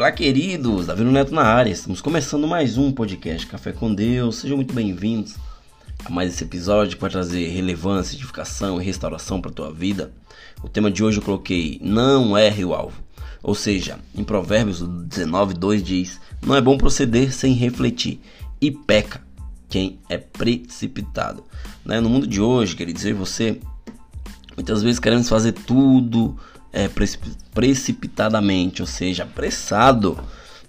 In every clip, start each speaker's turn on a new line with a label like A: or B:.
A: Olá, queridos! Davi Neto na área. Estamos começando mais um podcast Café com Deus. Sejam muito bem-vindos a mais esse episódio vai trazer relevância, edificação e restauração para a tua vida. O tema de hoje eu coloquei Não erre o alvo. Ou seja, em Provérbios 19, 2 diz: Não é bom proceder sem refletir, e peca quem é precipitado. Né? No mundo de hoje, quer dizer, você muitas vezes queremos fazer tudo é, precipitadamente, ou seja, apressado,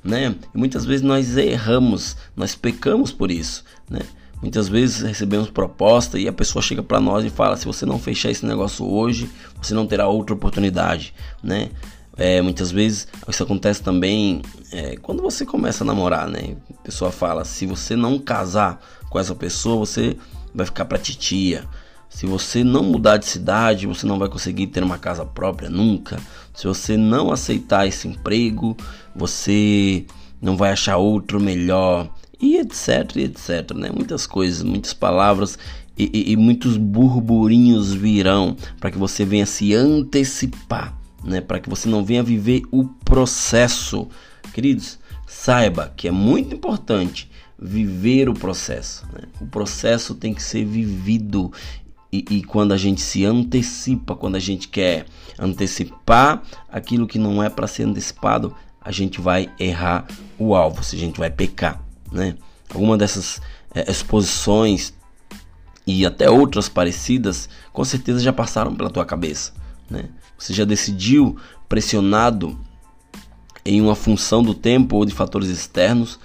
A: né? E muitas vezes nós erramos, nós pecamos por isso, né? Muitas vezes recebemos proposta e a pessoa chega para nós e fala: se você não fechar esse negócio hoje, você não terá outra oportunidade, né? É, muitas vezes isso acontece também é, quando você começa a namorar, né? A pessoa fala: se você não casar com essa pessoa, você vai ficar para titia. Se você não mudar de cidade, você não vai conseguir ter uma casa própria nunca. Se você não aceitar esse emprego, você não vai achar outro melhor. E etc, etc, né? Muitas coisas, muitas palavras e, e, e muitos burburinhos virão para que você venha se antecipar, né? Para que você não venha viver o processo. Queridos, saiba que é muito importante viver o processo. Né? O processo tem que ser vivido e, e, quando a gente se antecipa, quando a gente quer antecipar aquilo que não é para ser antecipado, a gente vai errar o alvo, se a gente vai pecar, né? Alguma dessas é, exposições e até outras parecidas, com certeza já passaram pela tua cabeça, né? Você já decidiu pressionado em uma função do tempo ou de fatores externos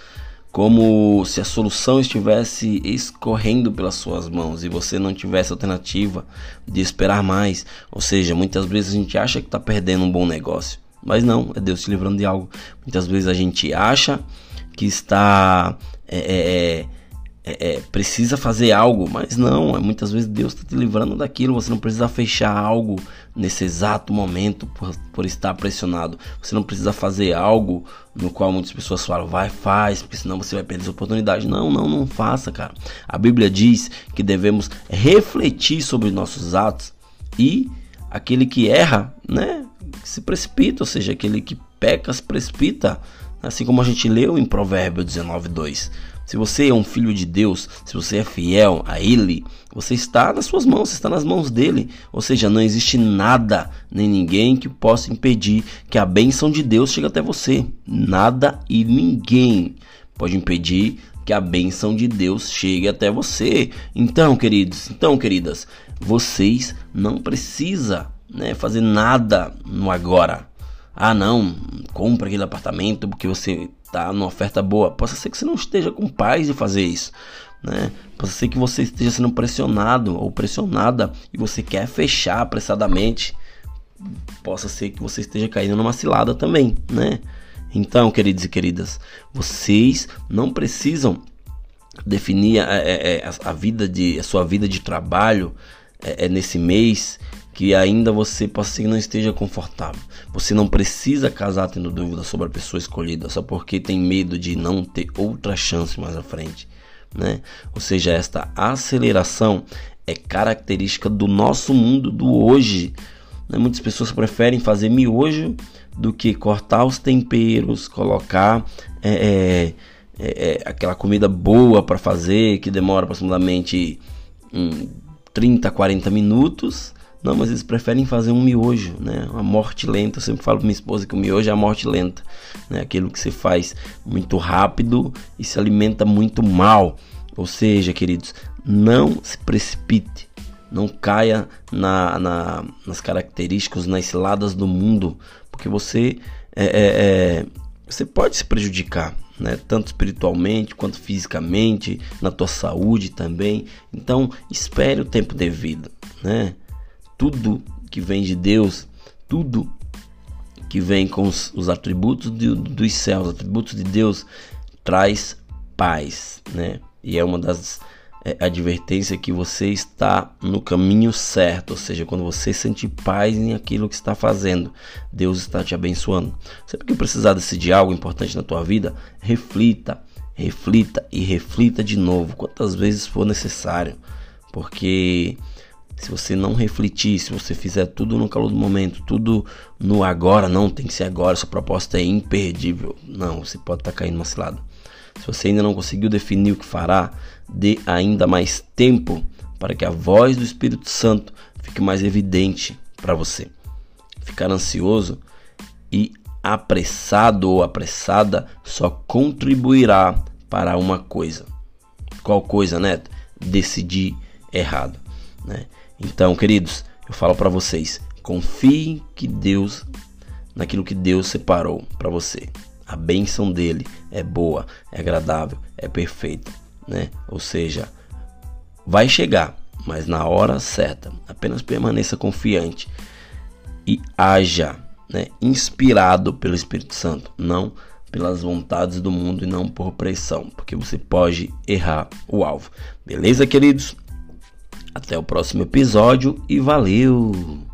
A: como se a solução estivesse escorrendo pelas suas mãos e você não tivesse alternativa de esperar mais. Ou seja, muitas vezes a gente acha que está perdendo um bom negócio, mas não, é Deus te livrando de algo. Muitas vezes a gente acha que está é, é, é é, precisa fazer algo, mas não, é muitas vezes Deus está te livrando daquilo. Você não precisa fechar algo nesse exato momento por, por estar pressionado. Você não precisa fazer algo no qual muitas pessoas falam, vai, faz, porque senão você vai perder essa oportunidade. Não, não, não faça, cara. A Bíblia diz que devemos refletir sobre nossos atos e aquele que erra, né, se precipita, ou seja, aquele que peca se precipita. Assim como a gente leu em Provérbio 19, 2. Se você é um filho de Deus, se você é fiel a Ele, você está nas suas mãos, você está nas mãos dele. Ou seja, não existe nada nem ninguém que possa impedir que a bênção de Deus chegue até você. Nada e ninguém pode impedir que a bênção de Deus chegue até você. Então, queridos, então, queridas, vocês não precisam né, fazer nada no agora. Ah, não, compra aquele apartamento porque você tá numa oferta boa. Possa ser que você não esteja com paz de fazer isso, né? Possa ser que você esteja sendo pressionado ou pressionada e você quer fechar apressadamente. Possa ser que você esteja caindo numa cilada também, né? Então, queridos e queridas, vocês não precisam definir a, a, a, vida de a sua vida de trabalho é, é nesse mês que ainda você possa ser que não esteja confortável. Você não precisa casar tendo dúvida sobre a pessoa escolhida só porque tem medo de não ter outra chance mais à frente, né? Ou seja, esta aceleração é característica do nosso mundo do hoje. Né? Muitas pessoas preferem fazer miojo do que cortar os temperos, colocar é, é, é, é aquela comida boa para fazer que demora aproximadamente hum, 30, 40 minutos não, mas eles preferem fazer um miojo, né? Uma morte lenta. Eu sempre falo para minha esposa que o miojo é a morte lenta, né? Aquilo que se faz muito rápido e se alimenta muito mal. Ou seja, queridos, não se precipite, não caia na, na, nas características, nas ciladas do mundo, porque você é, é, é, você pode se prejudicar, né? Tanto espiritualmente quanto fisicamente, na tua saúde também. Então, espere o tempo devido, né? tudo que vem de Deus, tudo que vem com os, os atributos dos céus, atributos de Deus, traz paz, né? E é uma das é, advertências que você está no caminho certo, ou seja, quando você sente paz em aquilo que está fazendo, Deus está te abençoando. Sempre que precisar decidir algo importante na tua vida, reflita, reflita e reflita de novo, quantas vezes for necessário, porque se você não refletir, se você fizer tudo no calor do momento, tudo no agora, não tem que ser agora, sua proposta é imperdível. Não, você pode estar tá caindo uma cilada. Se você ainda não conseguiu definir o que fará, dê ainda mais tempo para que a voz do Espírito Santo fique mais evidente para você. Ficar ansioso e apressado ou apressada só contribuirá para uma coisa. Qual coisa, Neto? Decidir errado, né? Então, queridos, eu falo para vocês, confiem que Deus naquilo que Deus separou para você. A bênção dele é boa, é agradável, é perfeita, né? Ou seja, vai chegar, mas na hora certa. Apenas permaneça confiante e haja, né, inspirado pelo Espírito Santo, não pelas vontades do mundo e não por pressão, porque você pode errar o alvo. Beleza, queridos? Até o próximo episódio e valeu!